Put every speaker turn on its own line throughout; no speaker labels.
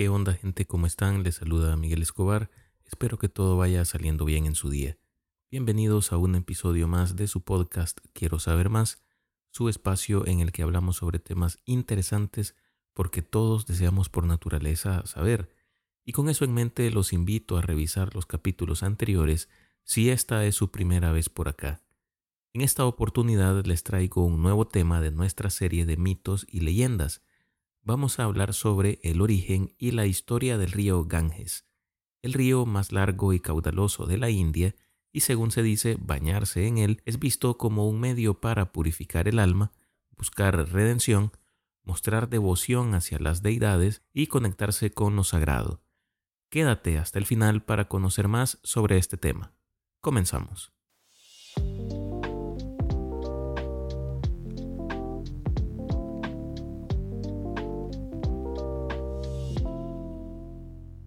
¿Qué onda gente? ¿Cómo están? Les saluda Miguel Escobar. Espero que todo vaya saliendo bien en su día. Bienvenidos a un episodio más de su podcast Quiero saber más, su espacio en el que hablamos sobre temas interesantes porque todos deseamos por naturaleza saber. Y con eso en mente los invito a revisar los capítulos anteriores si esta es su primera vez por acá. En esta oportunidad les traigo un nuevo tema de nuestra serie de mitos y leyendas vamos a hablar sobre el origen y la historia del río Ganges, el río más largo y caudaloso de la India, y según se dice, bañarse en él es visto como un medio para purificar el alma, buscar redención, mostrar devoción hacia las deidades y conectarse con lo sagrado. Quédate hasta el final para conocer más sobre este tema. Comenzamos.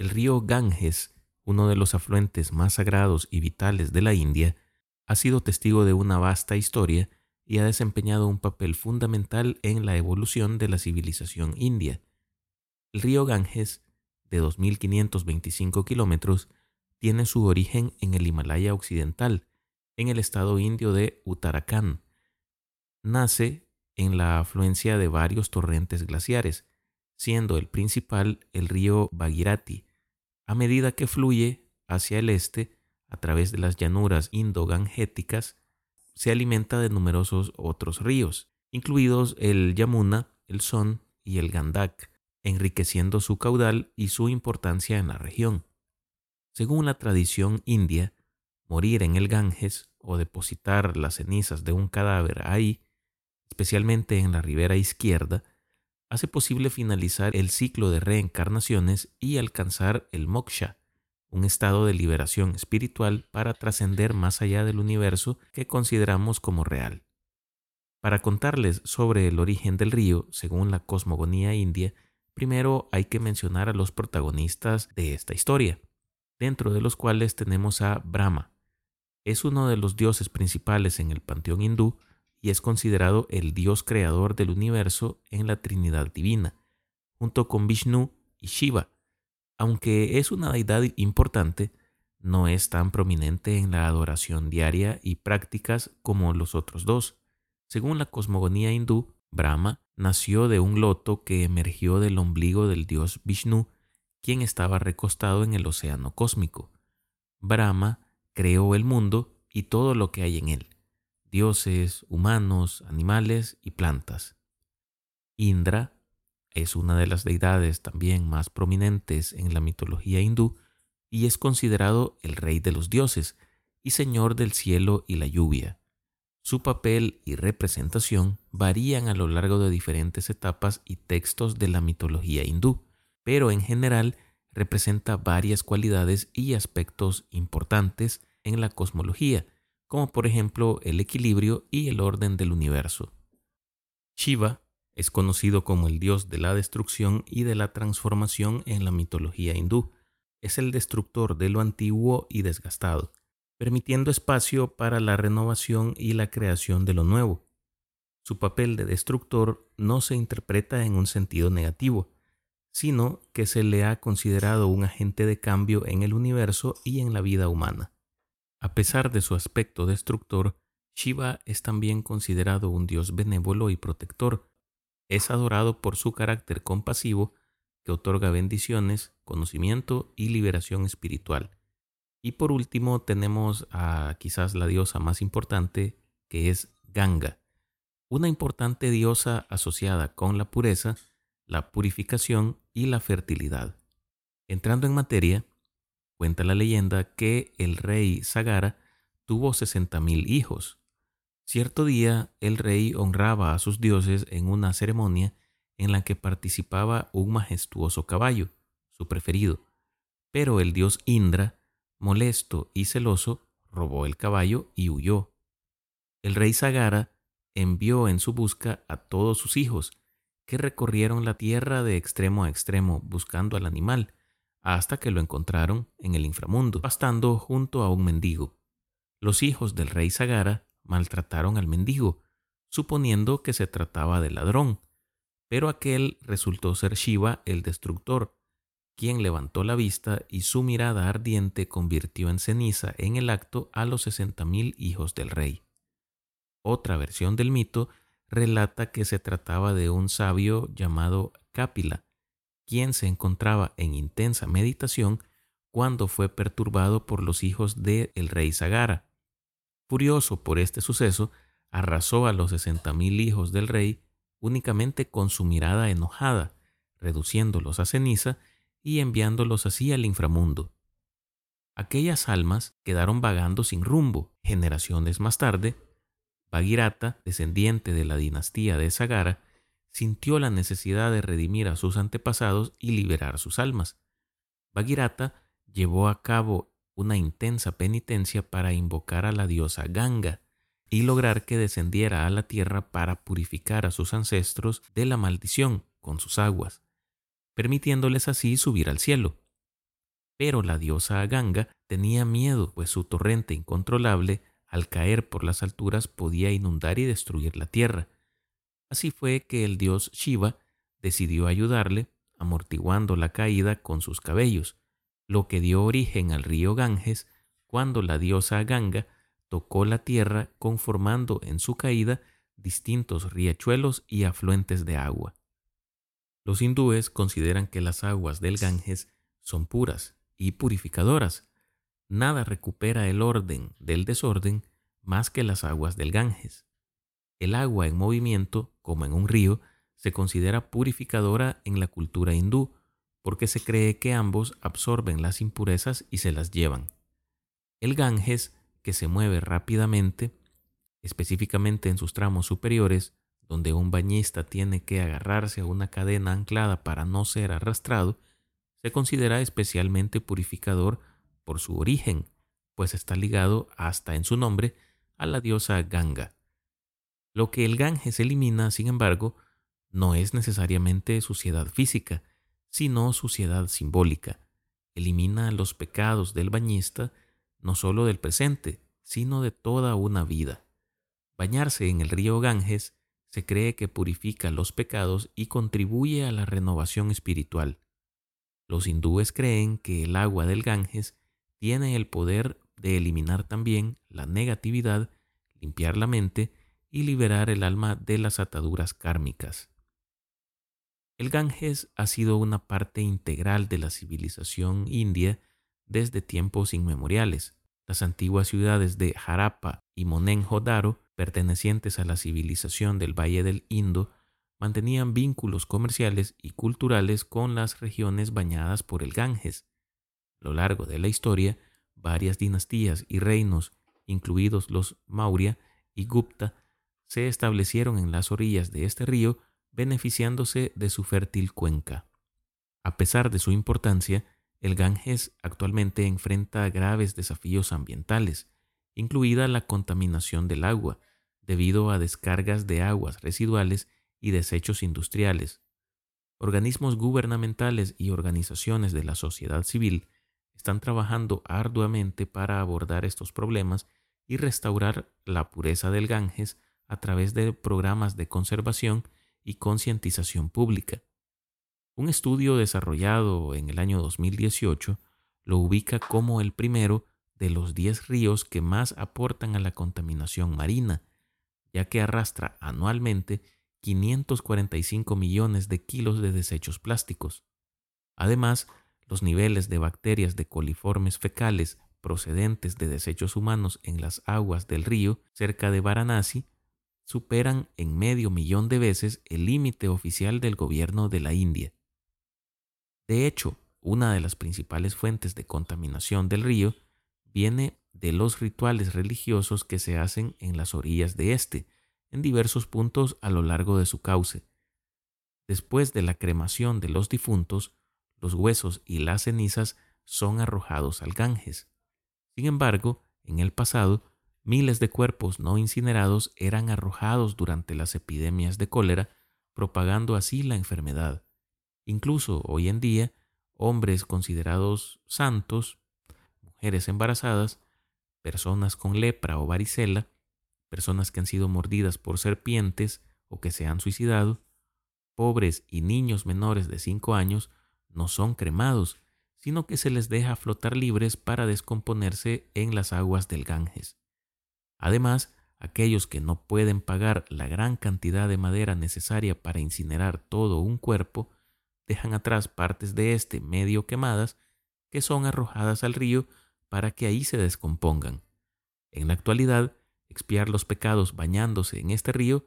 El río Ganges, uno de los afluentes más sagrados y vitales de la India, ha sido testigo de una vasta historia y ha desempeñado un papel fundamental en la evolución de la civilización india. El río Ganges, de 2.525 kilómetros, tiene su origen en el Himalaya occidental, en el estado indio de Uttarakhand. Nace en la afluencia de varios torrentes glaciares, siendo el principal el río Bhagirathi, a medida que fluye hacia el este a través de las llanuras indogangéticas, se alimenta de numerosos otros ríos, incluidos el Yamuna, el Son y el Gandak, enriqueciendo su caudal y su importancia en la región. Según la tradición india, morir en el Ganges o depositar las cenizas de un cadáver ahí, especialmente en la ribera izquierda, hace posible finalizar el ciclo de reencarnaciones y alcanzar el moksha, un estado de liberación espiritual para trascender más allá del universo que consideramos como real. Para contarles sobre el origen del río, según la cosmogonía india, primero hay que mencionar a los protagonistas de esta historia, dentro de los cuales tenemos a Brahma. Es uno de los dioses principales en el panteón hindú y es considerado el Dios creador del universo en la Trinidad Divina, junto con Vishnu y Shiva. Aunque es una deidad importante, no es tan prominente en la adoración diaria y prácticas como los otros dos. Según la cosmogonía hindú, Brahma nació de un loto que emergió del ombligo del dios Vishnu, quien estaba recostado en el océano cósmico. Brahma creó el mundo y todo lo que hay en él dioses, humanos, animales y plantas. Indra es una de las deidades también más prominentes en la mitología hindú y es considerado el rey de los dioses y señor del cielo y la lluvia. Su papel y representación varían a lo largo de diferentes etapas y textos de la mitología hindú, pero en general representa varias cualidades y aspectos importantes en la cosmología, como por ejemplo el equilibrio y el orden del universo. Shiva es conocido como el dios de la destrucción y de la transformación en la mitología hindú. Es el destructor de lo antiguo y desgastado, permitiendo espacio para la renovación y la creación de lo nuevo. Su papel de destructor no se interpreta en un sentido negativo, sino que se le ha considerado un agente de cambio en el universo y en la vida humana. A pesar de su aspecto destructor, Shiva es también considerado un dios benévolo y protector. Es adorado por su carácter compasivo que otorga bendiciones, conocimiento y liberación espiritual. Y por último tenemos a quizás la diosa más importante, que es Ganga, una importante diosa asociada con la pureza, la purificación y la fertilidad. Entrando en materia, Cuenta la leyenda que el rey Sagara tuvo sesenta mil hijos. Cierto día el rey honraba a sus dioses en una ceremonia en la que participaba un majestuoso caballo, su preferido. Pero el dios Indra, molesto y celoso, robó el caballo y huyó. El rey Sagara envió en su busca a todos sus hijos, que recorrieron la tierra de extremo a extremo buscando al animal, hasta que lo encontraron en el inframundo, pastando junto a un mendigo. Los hijos del rey Sagara maltrataron al mendigo, suponiendo que se trataba de ladrón, pero aquel resultó ser Shiva el destructor, quien levantó la vista y su mirada ardiente convirtió en ceniza en el acto a los sesenta mil hijos del rey. Otra versión del mito relata que se trataba de un sabio llamado Cápila, quien se encontraba en intensa meditación cuando fue perturbado por los hijos del rey Sagara. Furioso por este suceso, arrasó a los sesenta mil hijos del rey únicamente con su mirada enojada, reduciéndolos a ceniza y enviándolos así al inframundo. Aquellas almas quedaron vagando sin rumbo. Generaciones más tarde, Bagirata, descendiente de la dinastía de Sagara, sintió la necesidad de redimir a sus antepasados y liberar sus almas. Bagirata llevó a cabo una intensa penitencia para invocar a la diosa Ganga y lograr que descendiera a la tierra para purificar a sus ancestros de la maldición con sus aguas, permitiéndoles así subir al cielo. Pero la diosa Ganga tenía miedo, pues su torrente incontrolable, al caer por las alturas, podía inundar y destruir la tierra. Así fue que el dios Shiva decidió ayudarle, amortiguando la caída con sus cabellos, lo que dio origen al río Ganges cuando la diosa Ganga tocó la tierra conformando en su caída distintos riachuelos y afluentes de agua. Los hindúes consideran que las aguas del Ganges son puras y purificadoras. Nada recupera el orden del desorden más que las aguas del Ganges. El agua en movimiento, como en un río, se considera purificadora en la cultura hindú, porque se cree que ambos absorben las impurezas y se las llevan. El Ganges, que se mueve rápidamente, específicamente en sus tramos superiores, donde un bañista tiene que agarrarse a una cadena anclada para no ser arrastrado, se considera especialmente purificador por su origen, pues está ligado hasta en su nombre a la diosa Ganga. Lo que el Ganges elimina, sin embargo, no es necesariamente suciedad física, sino suciedad simbólica. Elimina los pecados del bañista, no solo del presente, sino de toda una vida. Bañarse en el río Ganges se cree que purifica los pecados y contribuye a la renovación espiritual. Los hindúes creen que el agua del Ganges tiene el poder de eliminar también la negatividad, limpiar la mente y liberar el alma de las ataduras kármicas. El Ganges ha sido una parte integral de la civilización india desde tiempos inmemoriales. Las antiguas ciudades de Harappa y Mohenjo-Daro, pertenecientes a la civilización del Valle del Indo, mantenían vínculos comerciales y culturales con las regiones bañadas por el Ganges. A lo largo de la historia, varias dinastías y reinos, incluidos los Maurya y Gupta, se establecieron en las orillas de este río beneficiándose de su fértil cuenca. A pesar de su importancia, el Ganges actualmente enfrenta graves desafíos ambientales, incluida la contaminación del agua, debido a descargas de aguas residuales y desechos industriales. Organismos gubernamentales y organizaciones de la sociedad civil están trabajando arduamente para abordar estos problemas y restaurar la pureza del Ganges a través de programas de conservación y concientización pública. Un estudio desarrollado en el año 2018 lo ubica como el primero de los 10 ríos que más aportan a la contaminación marina, ya que arrastra anualmente 545 millones de kilos de desechos plásticos. Además, los niveles de bacterias de coliformes fecales procedentes de desechos humanos en las aguas del río cerca de Varanasi superan en medio millón de veces el límite oficial del gobierno de la India. De hecho, una de las principales fuentes de contaminación del río viene de los rituales religiosos que se hacen en las orillas de este, en diversos puntos a lo largo de su cauce. Después de la cremación de los difuntos, los huesos y las cenizas son arrojados al Ganges. Sin embargo, en el pasado, Miles de cuerpos no incinerados eran arrojados durante las epidemias de cólera, propagando así la enfermedad. Incluso hoy en día, hombres considerados santos, mujeres embarazadas, personas con lepra o varicela, personas que han sido mordidas por serpientes o que se han suicidado, pobres y niños menores de 5 años no son cremados, sino que se les deja flotar libres para descomponerse en las aguas del Ganges. Además, aquellos que no pueden pagar la gran cantidad de madera necesaria para incinerar todo un cuerpo, dejan atrás partes de este medio quemadas que son arrojadas al río para que ahí se descompongan. En la actualidad, expiar los pecados bañándose en este río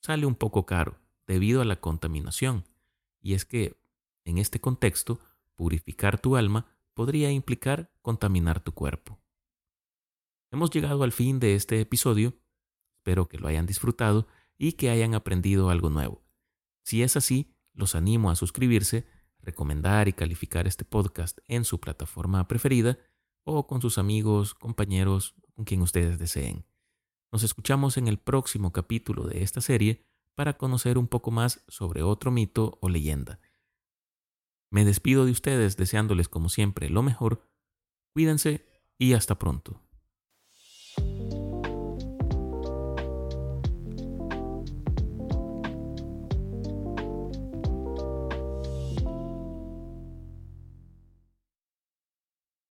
sale un poco caro debido a la contaminación, y es que, en este contexto, purificar tu alma podría implicar contaminar tu cuerpo. Hemos llegado al fin de este episodio, espero que lo hayan disfrutado y que hayan aprendido algo nuevo. Si es así, los animo a suscribirse, recomendar y calificar este podcast en su plataforma preferida o con sus amigos, compañeros, con quien ustedes deseen. Nos escuchamos en el próximo capítulo de esta serie para conocer un poco más sobre otro mito o leyenda. Me despido de ustedes deseándoles como siempre lo mejor. Cuídense y hasta pronto.